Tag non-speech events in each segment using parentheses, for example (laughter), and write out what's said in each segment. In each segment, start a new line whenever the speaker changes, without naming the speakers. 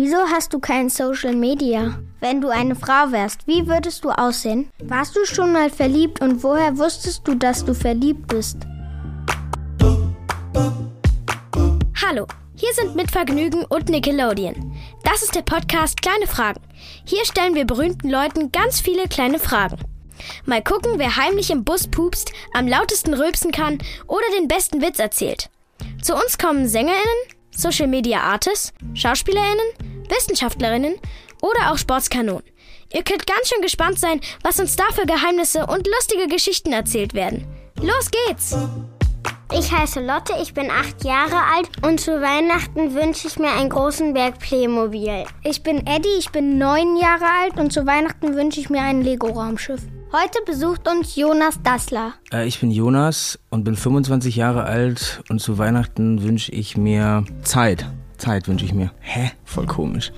Wieso hast du kein Social Media? Wenn du eine Frau wärst, wie würdest du aussehen? Warst du schon mal verliebt und woher wusstest du, dass du verliebt bist?
Hallo, hier sind mit Vergnügen und Nickelodeon. Das ist der Podcast Kleine Fragen. Hier stellen wir berühmten Leuten ganz viele kleine Fragen. Mal gucken, wer heimlich im Bus pupst, am lautesten rülpsen kann oder den besten Witz erzählt. Zu uns kommen SängerInnen, Social Media Artists, SchauspielerInnen, Wissenschaftlerinnen oder auch Sportskanonen. Ihr könnt ganz schön gespannt sein, was uns da für Geheimnisse und lustige Geschichten erzählt werden. Los geht's!
Ich heiße Lotte, ich bin acht Jahre alt und zu Weihnachten wünsche ich mir einen großen Berg Playmobil. Ich bin Eddie, ich bin neun Jahre alt und zu Weihnachten wünsche ich mir ein Lego-Raumschiff. Heute besucht uns Jonas Dassler.
Äh, ich bin Jonas und bin 25 Jahre alt und zu Weihnachten wünsche ich mir Zeit. Zeit wünsche ich mir. Hä? Voll komisch.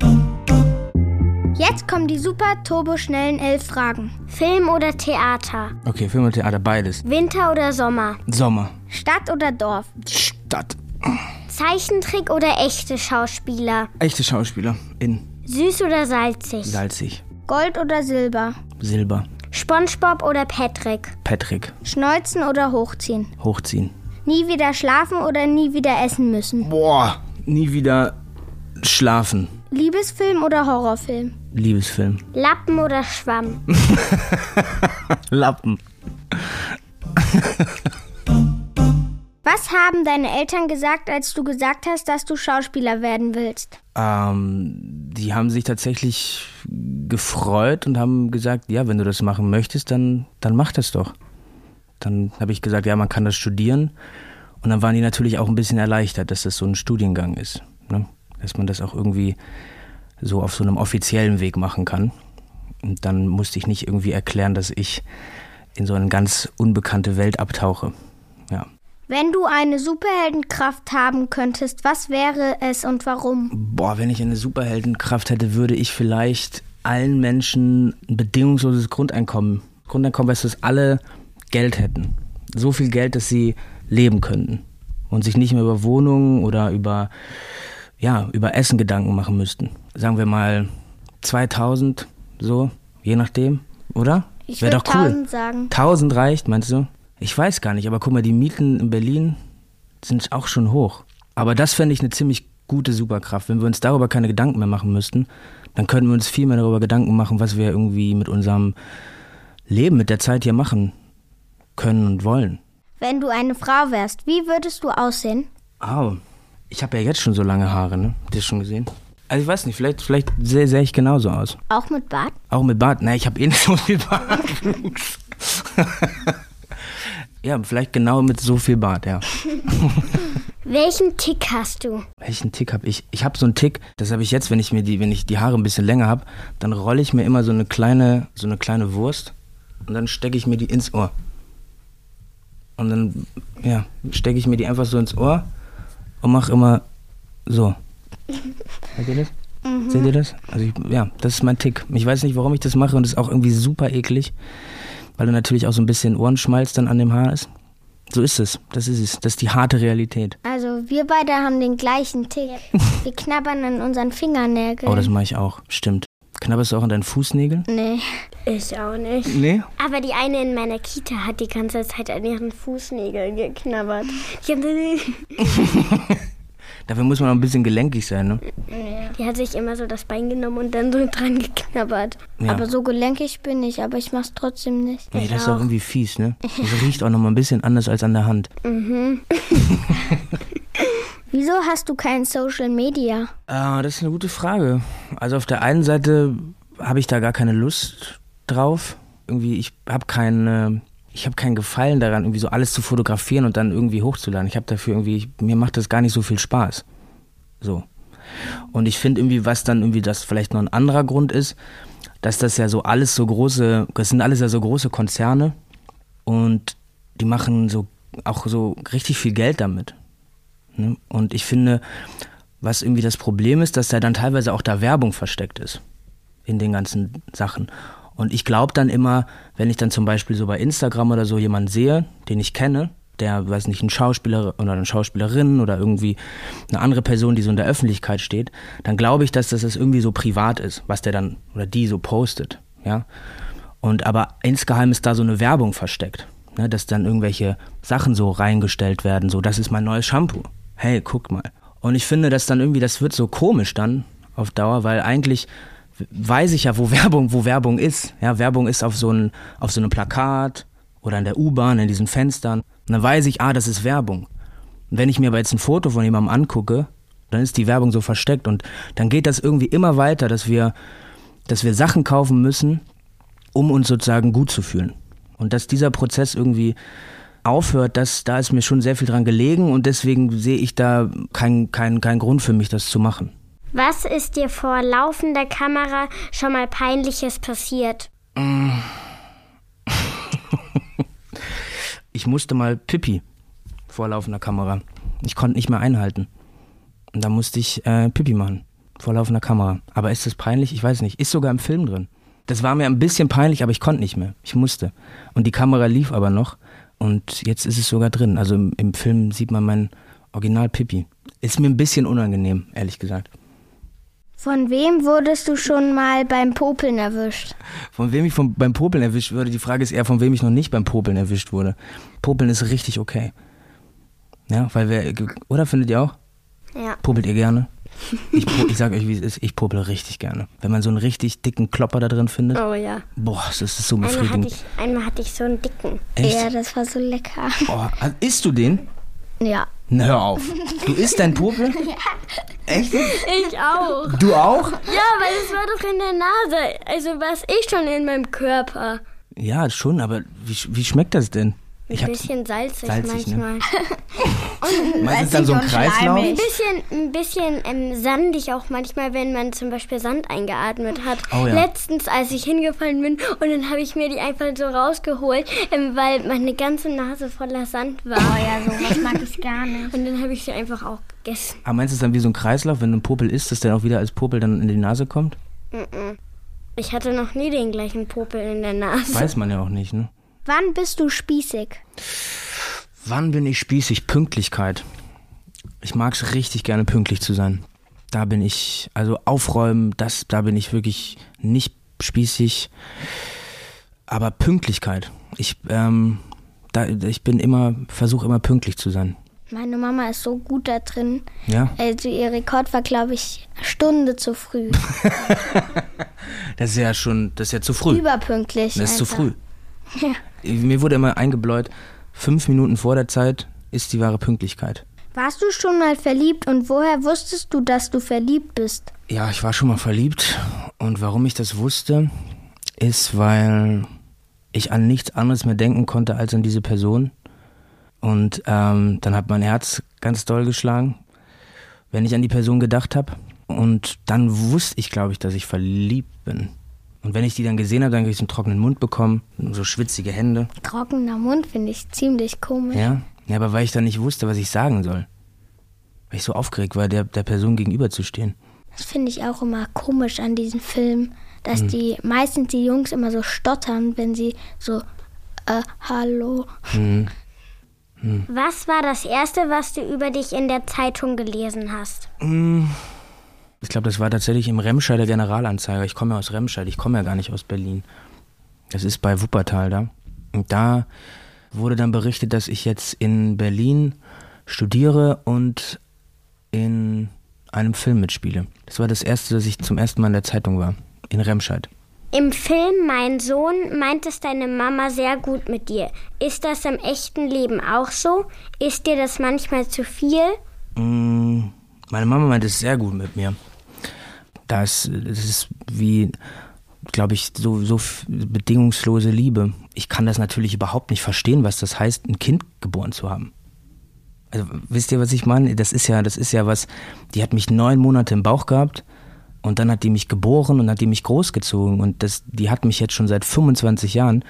(laughs)
Jetzt kommen die super turboschnellen elf Fragen. Film oder Theater?
Okay, Film und Theater, beides.
Winter oder Sommer?
Sommer.
Stadt oder Dorf?
Stadt.
Zeichentrick oder echte Schauspieler?
Echte Schauspieler. In.
Süß oder salzig?
Salzig.
Gold oder Silber?
Silber.
SpongeBob oder Patrick?
Patrick.
Schneuzen oder hochziehen?
Hochziehen.
Nie wieder schlafen oder nie wieder essen müssen?
Boah, nie wieder schlafen.
Liebesfilm oder Horrorfilm?
Liebesfilm.
Lappen oder Schwamm? (laughs)
Lappen.
Was haben deine Eltern gesagt, als du gesagt hast, dass du Schauspieler werden willst?
Ähm, die haben sich tatsächlich gefreut und haben gesagt, ja, wenn du das machen möchtest, dann, dann mach das doch. Dann habe ich gesagt, ja, man kann das studieren. Und dann waren die natürlich auch ein bisschen erleichtert, dass das so ein Studiengang ist. Ne? Dass man das auch irgendwie so auf so einem offiziellen Weg machen kann. Und dann musste ich nicht irgendwie erklären, dass ich in so eine ganz unbekannte Welt abtauche. Ja.
Wenn du eine Superheldenkraft haben könntest, was wäre es und warum?
Boah, wenn ich eine Superheldenkraft hätte, würde ich vielleicht allen Menschen ein bedingungsloses Grundeinkommen. Grundeinkommen heißt, dass alle Geld hätten. So viel Geld, dass sie leben könnten. Und sich nicht mehr über Wohnungen oder über, ja, über Essen Gedanken machen müssten. Sagen wir mal 2000, so, je nachdem, oder?
Ich
Wäre
würde
doch cool.
1000 sagen.
1000 reicht, meinst du? Ich weiß gar nicht, aber guck mal, die Mieten in Berlin sind auch schon hoch. Aber das fände ich eine ziemlich gute Superkraft. Wenn wir uns darüber keine Gedanken mehr machen müssten, dann könnten wir uns viel mehr darüber Gedanken machen, was wir irgendwie mit unserem Leben, mit der Zeit hier machen können und wollen.
Wenn du eine Frau wärst, wie würdest du aussehen?
Au, ich habe ja jetzt schon so lange Haare, ne? Habt ihr das schon gesehen? Also ich weiß nicht, vielleicht, vielleicht sehe seh ich genauso aus.
Auch mit Bart?
Auch mit Bart. Nein, ich habe eh nicht so viel Bartwuchs. (laughs) ja, vielleicht genau mit so viel Bart, ja. (laughs)
Welchen Tick hast du?
Welchen Tick habe ich? Ich habe so einen Tick, das habe ich jetzt, wenn ich mir die, wenn ich die Haare ein bisschen länger habe, dann rolle ich mir immer so eine kleine, so eine kleine Wurst und dann stecke ich mir die ins Ohr. Und dann, ja, stecke ich mir die einfach so ins Ohr und mache immer so. (laughs) Seht ihr das? Seht ihr das? Also ich, ja, das ist mein Tick. Ich weiß nicht, warum ich das mache und das ist auch irgendwie super eklig, weil da natürlich auch so ein bisschen Ohrenschmalz dann an dem Haar ist. So ist es. Das ist es. Das ist die harte Realität.
Also wir beide haben den gleichen Tick. (laughs) Wir knabbern an unseren Fingernägeln.
Oh, das mache ich auch. Stimmt. Knabberst du auch an deinen Fußnägeln?
nee.
Ich auch nicht.
Nee.
Aber die eine in meiner Kita hat die ganze Zeit an ihren Fußnägeln geknabbert. Die, ganze (laughs)
Dafür muss man auch ein bisschen gelenkig sein, ne?
die hat sich immer so das Bein genommen und dann so (laughs) dran geknabbert.
Ja.
Aber so gelenkig bin ich, aber ich mach's trotzdem nicht.
nee, das ist auch irgendwie fies, ne? (laughs) Das riecht auch nochmal ein bisschen anders als an der Hand.
Wieso hast du kein Social Media?
Ah, das ist eine gute Frage. Also auf der einen Seite habe ich da gar keine Lust drauf. Irgendwie, ich habe keine, ich habe keinen Gefallen daran, irgendwie so alles zu fotografieren und dann irgendwie hochzuladen. Ich habe dafür irgendwie, ich, mir macht das gar nicht so viel Spaß. So. Und ich finde irgendwie, was dann irgendwie das vielleicht noch ein anderer Grund ist, dass das ja so alles so große, das sind alles ja so große Konzerne und die machen so auch so richtig viel Geld damit. Ne? Und ich finde, was irgendwie das Problem ist, dass da dann teilweise auch da Werbung versteckt ist in den ganzen Sachen. Und ich glaube dann immer, wenn ich dann zum Beispiel so bei Instagram oder so jemanden sehe, den ich kenne, der, weiß nicht, ein Schauspieler oder eine Schauspielerin oder irgendwie eine andere Person, die so in der Öffentlichkeit steht, dann glaube ich, dass das irgendwie so privat ist, was der dann oder die so postet, ja. Und aber insgeheim ist da so eine Werbung versteckt, ne, dass dann irgendwelche Sachen so reingestellt werden, so das ist mein neues Shampoo. Hey, guck mal. Und ich finde, dass dann irgendwie, das wird so komisch dann auf Dauer, weil eigentlich weiß ich ja, wo (laughs) Werbung, wo Werbung ist. Ja, Werbung ist auf so ein, auf so einem Plakat oder in der U-Bahn, in diesen Fenstern. Und dann weiß ich, ah, das ist Werbung. Und wenn ich mir aber jetzt ein Foto von jemandem angucke, dann ist die Werbung so versteckt und dann geht das irgendwie immer weiter, dass wir, dass wir Sachen kaufen müssen, um uns sozusagen gut zu fühlen. Und dass dieser Prozess irgendwie aufhört, das, da ist mir schon sehr viel dran gelegen und deswegen sehe ich da keinen kein, kein Grund für mich, das zu machen.
Was ist dir vor laufender Kamera schon mal peinliches passiert? (laughs)
ich musste mal Pipi vor laufender Kamera. Ich konnte nicht mehr einhalten. Und da musste ich äh, Pipi machen vor laufender Kamera. Aber ist das peinlich? Ich weiß nicht. Ist sogar im Film drin. Das war mir ein bisschen peinlich, aber ich konnte nicht mehr. Ich musste. Und die Kamera lief aber noch. Und jetzt ist es sogar drin. Also im, im Film sieht man mein Original Pipi. Ist mir ein bisschen unangenehm, ehrlich gesagt.
Von wem wurdest du schon mal beim Popeln erwischt?
Von wem ich vom, beim Popeln erwischt wurde? Die Frage ist eher, von wem ich noch nicht beim Popeln erwischt wurde. Popeln ist richtig okay. Ja, weil wir, oder findet ihr auch?
Ja.
Popelt ihr gerne? Ich, ich sag euch, wie es ist, ich popel richtig gerne. Wenn man so einen richtig dicken Klopper da drin findet.
Oh ja.
Boah, das ist so
Einmal
befriedigend.
hatte, ich, einmal hatte ich so einen dicken.
Echt?
Ja, das war so lecker.
Oh, isst du den?
Ja.
Na, hör auf. Du isst dein Popel? (laughs) Echt?
Ich auch.
Du auch?
Ja, weil es war doch in der Nase. Also war es ich schon in meinem Körper.
Ja, schon, aber wie, wie schmeckt das denn?
Ein bisschen salzig,
salzig, ne?
manchmal. (laughs)
meinst du dann so ein Kreislauf?
Ein bisschen, ein bisschen ähm, sandig auch manchmal, wenn man zum Beispiel Sand eingeatmet hat.
Oh ja.
Letztens, als ich hingefallen bin und dann habe ich mir die einfach so rausgeholt, ähm, weil meine ganze Nase voller Sand war. Oh ja, sowas mag ich gar nicht. Und dann habe ich sie einfach auch gegessen.
Aber meinst du es dann wie so ein Kreislauf, wenn du ein Popel isst, dass der auch wieder als Popel dann in die Nase kommt?
Ich hatte noch nie den gleichen Popel in der Nase.
Weiß man ja auch nicht, ne?
Wann bist du spießig?
Wann bin ich spießig? Pünktlichkeit. Ich mag es richtig gerne, pünktlich zu sein. Da bin ich, also aufräumen, das, da bin ich wirklich nicht spießig. Aber Pünktlichkeit. Ich, ähm, da, ich bin immer, versuche immer pünktlich zu sein.
Meine Mama ist so gut da drin.
Ja?
Also ihr Rekord war, glaube ich, eine Stunde zu früh. (laughs)
Das ist ja schon, das ist ja zu früh.
Überpünktlich.
Das ist zu
einfach.
Früh. Mir wurde immer eingebläut, fünf Minuten vor der Zeit ist die wahre Pünktlichkeit.
Warst du schon mal verliebt und woher wusstest du, dass du verliebt bist?
Ja, ich war schon mal verliebt und warum ich das wusste, ist, weil ich an nichts anderes mehr denken konnte als an diese Person. Und ähm, dann hat mein Herz ganz doll geschlagen, wenn ich an die Person gedacht habe. Und dann wusste ich, glaube ich, dass ich verliebt bin. Und wenn ich die dann gesehen habe, dann habe ich so einen trockenen Mund bekommen, so schwitzige Hände.
Trockener Mund finde ich ziemlich komisch.
Ja? ja, aber weil ich dann nicht wusste, was ich sagen soll. Weil ich so aufgeregt war, der, der Person gegenüber zu stehen.
Das finde ich auch immer komisch an diesem Film, dass
Hm.
die meistens die Jungs immer so stottern, wenn sie so äh, hallo.
Hm.
Was war das erste, was du über dich in der Zeitung gelesen hast?
Ich glaube, das war tatsächlich im Remscheider Generalanzeiger. Ich komme ja aus Remscheid, ich komme ja gar nicht aus Berlin. Das ist bei Wuppertal da. Und da wurde dann berichtet, dass ich jetzt in Berlin studiere und in einem Film mitspiele. Das war das erste, dass ich zum ersten Mal in der Zeitung war. In Remscheid.
Im Film Mein Sohn meint es deine Mama sehr gut mit dir. Ist das im echten Leben auch so? Ist dir das manchmal zu viel?
Mm, Meine Mama meint es sehr gut mit mir. Das, das ist wie, glaube ich, so, so bedingungslose Liebe. Ich kann das natürlich überhaupt nicht verstehen, was das heißt, ein Kind geboren zu haben. Also, wisst ihr, was ich meine? Das ist ja, das ist ja was, die hat mich neun Monate im Bauch gehabt und dann hat die mich geboren und hat die mich großgezogen und das, die hat mich jetzt schon seit 25 Jahren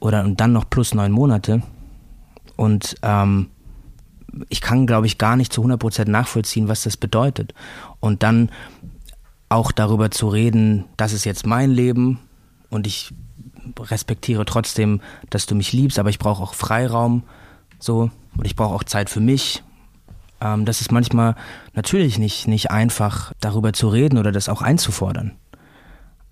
oder und dann noch plus neun Monate und ähm, ich kann, glaube ich, gar nicht zu 100% nachvollziehen, was das bedeutet. Und dann auch darüber zu reden, das ist jetzt mein Leben und ich respektiere trotzdem, dass du mich liebst, aber ich brauche auch Freiraum, So, und ich brauche auch Zeit für mich. Ähm, das ist manchmal natürlich nicht, nicht einfach, darüber zu reden oder das auch einzufordern.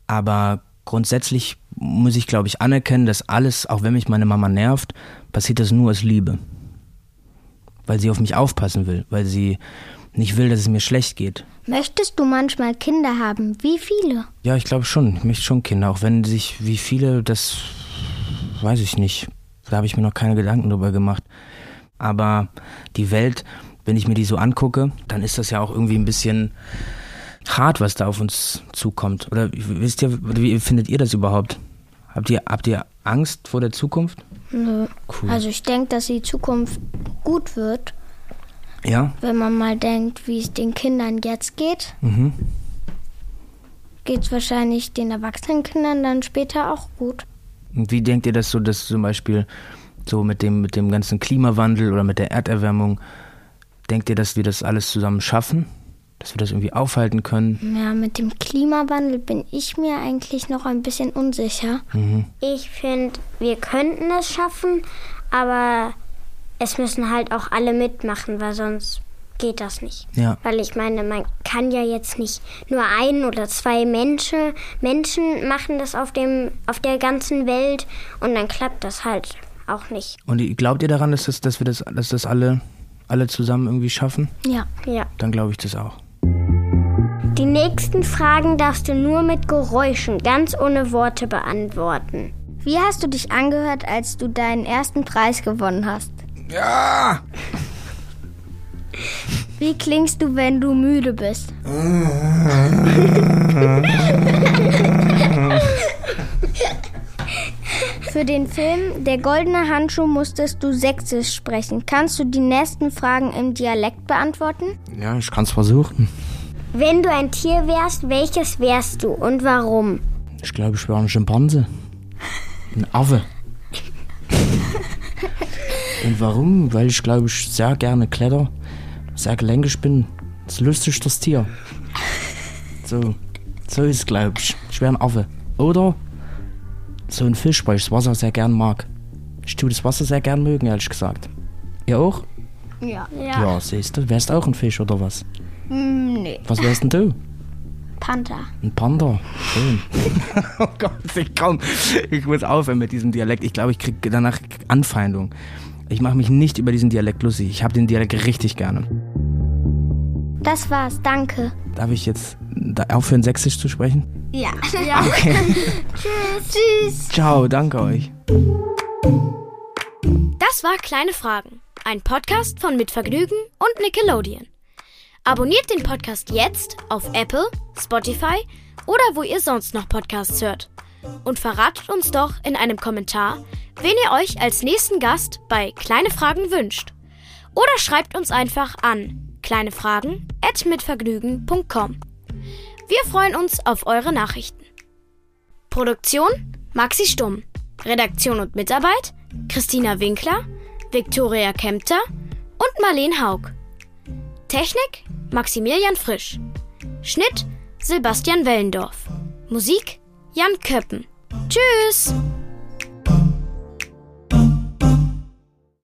Aber grundsätzlich muss ich, glaube ich, anerkennen, dass alles, auch wenn mich meine Mama nervt, passiert das nur aus Liebe. Weil sie auf mich aufpassen will, weil sie nicht will, dass es mir schlecht geht.
Möchtest du manchmal Kinder haben? Wie viele?
Ja, ich glaube schon. Ich möchte schon Kinder, auch wenn sich wie viele, das weiß ich nicht. Da habe ich mir noch keine Gedanken drüber gemacht. Aber die Welt, wenn ich mir die so angucke, dann ist das ja auch irgendwie ein bisschen hart, was da auf uns zukommt. Oder wisst ihr, wie findet ihr das überhaupt? Habt ihr, habt ihr Angst vor der Zukunft?
Nö. Cool. Also ich denke, dass die Zukunft gut wird.
Ja.
Wenn man mal denkt, wie es den Kindern jetzt geht, mhm. geht es wahrscheinlich den erwachsenen Kindern dann später auch gut.
Und wie denkt ihr das so, dass zum Beispiel so mit dem, mit dem ganzen Klimawandel oder mit der Erderwärmung, denkt ihr, dass wir das alles zusammen schaffen? Dass wir das irgendwie aufhalten können?
Ja, mit dem Klimawandel bin ich mir eigentlich noch ein bisschen unsicher.
Mhm. Ich finde, wir könnten es schaffen, aber es müssen halt auch alle mitmachen, weil sonst geht das nicht.
Ja.
Weil ich meine, man kann ja jetzt nicht nur ein oder zwei Menschen, Menschen machen das auf, dem, auf der ganzen Welt und dann klappt das halt auch nicht.
Und glaubt ihr daran, dass, das, dass wir das, dass das alle, alle zusammen irgendwie schaffen?
Ja.
Ja.
Dann glaube ich das auch.
Die nächsten Fragen darfst du nur mit Geräuschen, ganz ohne Worte beantworten.
Wie hast du dich angehört, als du deinen ersten Preis gewonnen hast?
Ja!
Wie klingst du, wenn du müde bist? Für den Film Der goldene Handschuh musstest du Sächsisch sprechen. Kannst du die nächsten Fragen im Dialekt beantworten?
Ja, ich kann es versuchen.
Wenn du ein Tier wärst, welches wärst du und warum?
Ich glaube, ich wäre ein Schimpanse. Ein Affe. Und warum? Weil ich glaube, ich sehr gerne kletter, sehr gelenkig bin. Das lustigste Tier. So, so ist es, glaube ich. Ich wäre ein Affe. Oder so ein Fisch, weil ich das Wasser sehr gern mag. Ich tue das Wasser sehr gern mögen, ehrlich gesagt. Ihr auch?
Ja.
Ja, ja siehst du, wärst auch ein Fisch oder was?
Mm, nee.
Was wärst denn du?
Panther.
Ein Panda. Schön. (laughs) oh Gott, ich komm. Ich muss aufhören mit diesem Dialekt. Ich glaube, ich kriege danach Anfeindung. Ich mache mich nicht über diesen Dialekt lustig. Ich habe den Dialekt richtig gerne.
Das war's, danke.
Darf ich jetzt aufhören, sächsisch zu sprechen?
Ja. ja. (laughs)
Okay.
Tschüss. Tschüss.
Ciao, danke euch.
Das war Kleine Fragen, ein Podcast von Mitvergnügen und Nickelodeon. Abonniert den Podcast jetzt auf Apple, Spotify oder wo ihr sonst noch Podcasts hört. Und verratet uns doch in einem Kommentar, wen ihr euch als nächsten Gast bei Kleine Fragen wünscht. Oder schreibt uns einfach an kleinefragen@mitvergnügen.com. Wir freuen uns auf eure Nachrichten. Produktion Maxi Stumm. Redaktion und Mitarbeit Christina Winkler, Viktoria Kempter und Marleen Haug. Technik Maximilian Frisch. Schnitt Sebastian Wellendorf. Musik Jan Köppen. Tschüss!